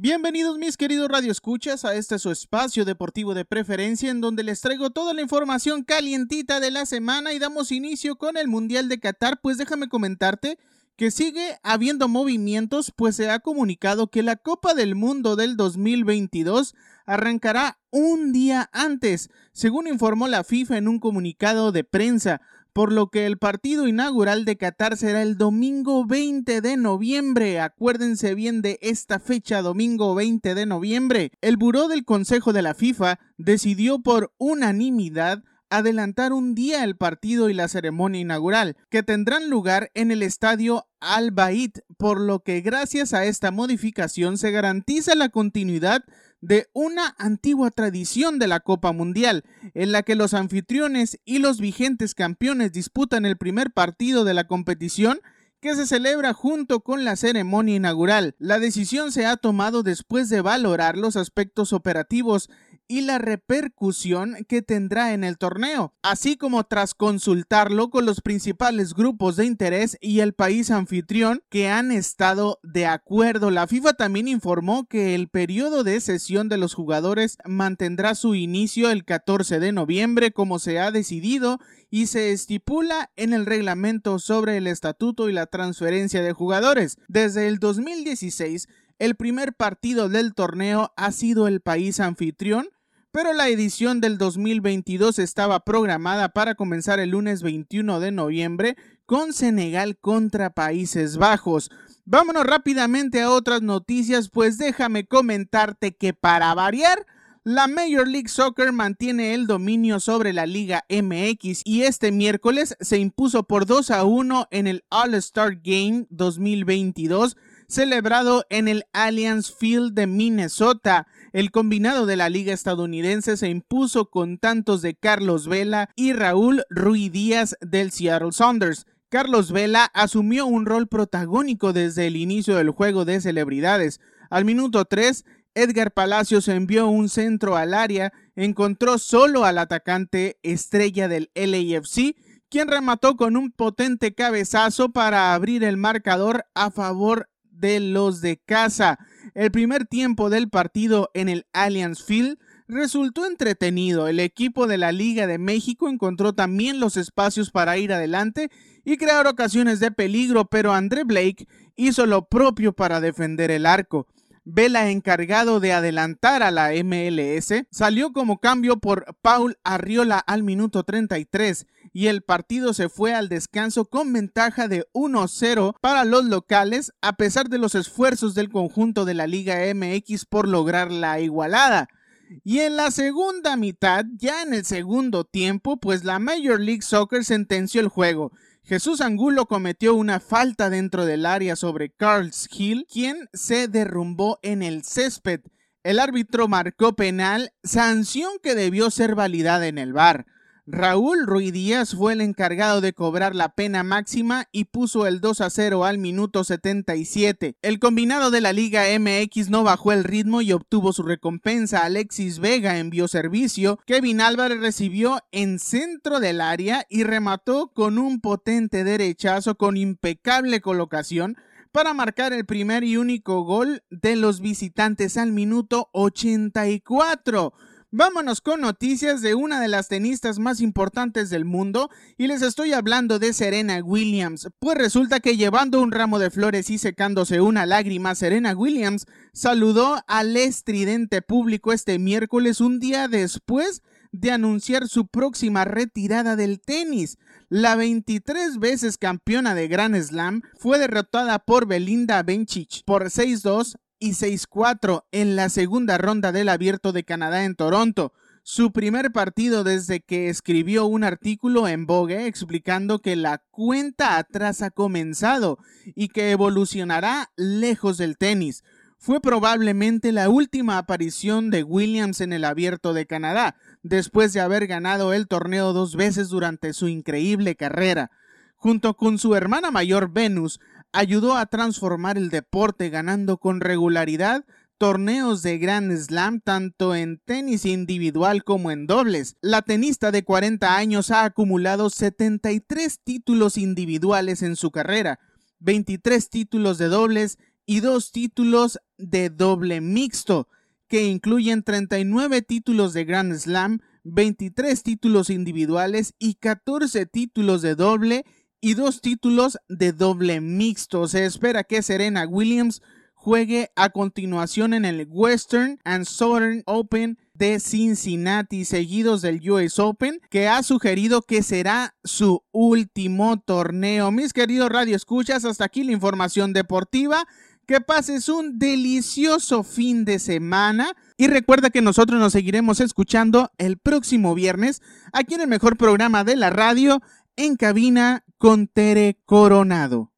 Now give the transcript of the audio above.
Bienvenidos mis queridos radioescuchas a este su espacio deportivo de preferencia en donde les traigo toda la información calientita de la semana y damos inicio con el Mundial de Qatar, pues déjame comentarte que sigue habiendo movimientos, pues se ha comunicado que la Copa del Mundo del 2022 arrancará un día antes, según informó la FIFA en un comunicado de prensa por lo que el partido inaugural de Qatar será el domingo 20 de noviembre. Acuérdense bien de esta fecha, domingo 20 de noviembre. El buró del Consejo de la FIFA decidió por unanimidad adelantar un día el partido y la ceremonia inaugural, que tendrán lugar en el estadio Al Bait, por lo que gracias a esta modificación se garantiza la continuidad de una antigua tradición de la Copa Mundial, en la que los anfitriones y los vigentes campeones disputan el primer partido de la competición que se celebra junto con la ceremonia inaugural. La decisión se ha tomado después de valorar los aspectos operativos y la repercusión que tendrá en el torneo, así como tras consultarlo con los principales grupos de interés y el país anfitrión que han estado de acuerdo. La FIFA también informó que el periodo de sesión de los jugadores mantendrá su inicio el 14 de noviembre como se ha decidido y se estipula en el reglamento sobre el estatuto y la transferencia de jugadores. Desde el 2016, el primer partido del torneo ha sido el país anfitrión pero la edición del 2022 estaba programada para comenzar el lunes 21 de noviembre con Senegal contra Países Bajos. Vámonos rápidamente a otras noticias, pues déjame comentarte que para variar, la Major League Soccer mantiene el dominio sobre la Liga MX y este miércoles se impuso por 2 a 1 en el All-Star Game 2022 celebrado en el Allianz Field de Minnesota. El combinado de la liga estadounidense se impuso con tantos de Carlos Vela y Raúl Rui Díaz del Seattle Saunders. Carlos Vela asumió un rol protagónico desde el inicio del juego de celebridades. Al minuto 3, Edgar Palacios envió un centro al área, encontró solo al atacante estrella del LAFC, quien remató con un potente cabezazo para abrir el marcador a favor de los de casa. El primer tiempo del partido en el Allianz Field resultó entretenido. El equipo de la Liga de México encontró también los espacios para ir adelante y crear ocasiones de peligro, pero André Blake hizo lo propio para defender el arco. Vela, encargado de adelantar a la MLS, salió como cambio por Paul Arriola al minuto 33 y el partido se fue al descanso con ventaja de 1-0 para los locales a pesar de los esfuerzos del conjunto de la Liga MX por lograr la igualada. Y en la segunda mitad, ya en el segundo tiempo, pues la Major League Soccer sentenció el juego Jesús Angulo cometió una falta dentro del área sobre Carls Hill, quien se derrumbó en el césped. El árbitro marcó penal, sanción que debió ser validada en el bar. Raúl Ruiz Díaz fue el encargado de cobrar la pena máxima y puso el 2 a 0 al minuto 77. El combinado de la Liga MX no bajó el ritmo y obtuvo su recompensa. Alexis Vega envió servicio, Kevin Álvarez recibió en centro del área y remató con un potente derechazo con impecable colocación para marcar el primer y único gol de los visitantes al minuto 84. Vámonos con noticias de una de las tenistas más importantes del mundo y les estoy hablando de Serena Williams, pues resulta que llevando un ramo de flores y secándose una lágrima, Serena Williams saludó al estridente público este miércoles un día después de anunciar su próxima retirada del tenis. La 23 veces campeona de Grand Slam fue derrotada por Belinda Bencic por 6-2 y 6-4 en la segunda ronda del Abierto de Canadá en Toronto. Su primer partido desde que escribió un artículo en Vogue explicando que la cuenta atrás ha comenzado y que evolucionará lejos del tenis. Fue probablemente la última aparición de Williams en el Abierto de Canadá, después de haber ganado el torneo dos veces durante su increíble carrera. Junto con su hermana mayor Venus, ayudó a transformar el deporte ganando con regularidad torneos de Grand Slam tanto en tenis individual como en dobles. La tenista de 40 años ha acumulado 73 títulos individuales en su carrera, 23 títulos de dobles y dos títulos de doble mixto, que incluyen 39 títulos de Grand Slam, 23 títulos individuales y 14 títulos de doble y dos títulos de doble mixto. Se espera que Serena Williams juegue a continuación en el Western and Southern Open de Cincinnati, seguidos del US Open, que ha sugerido que será su último torneo. Mis queridos Radio Escuchas, hasta aquí la información deportiva. Que pases un delicioso fin de semana. Y recuerda que nosotros nos seguiremos escuchando el próximo viernes aquí en el mejor programa de la radio, en cabina con Tere Coronado.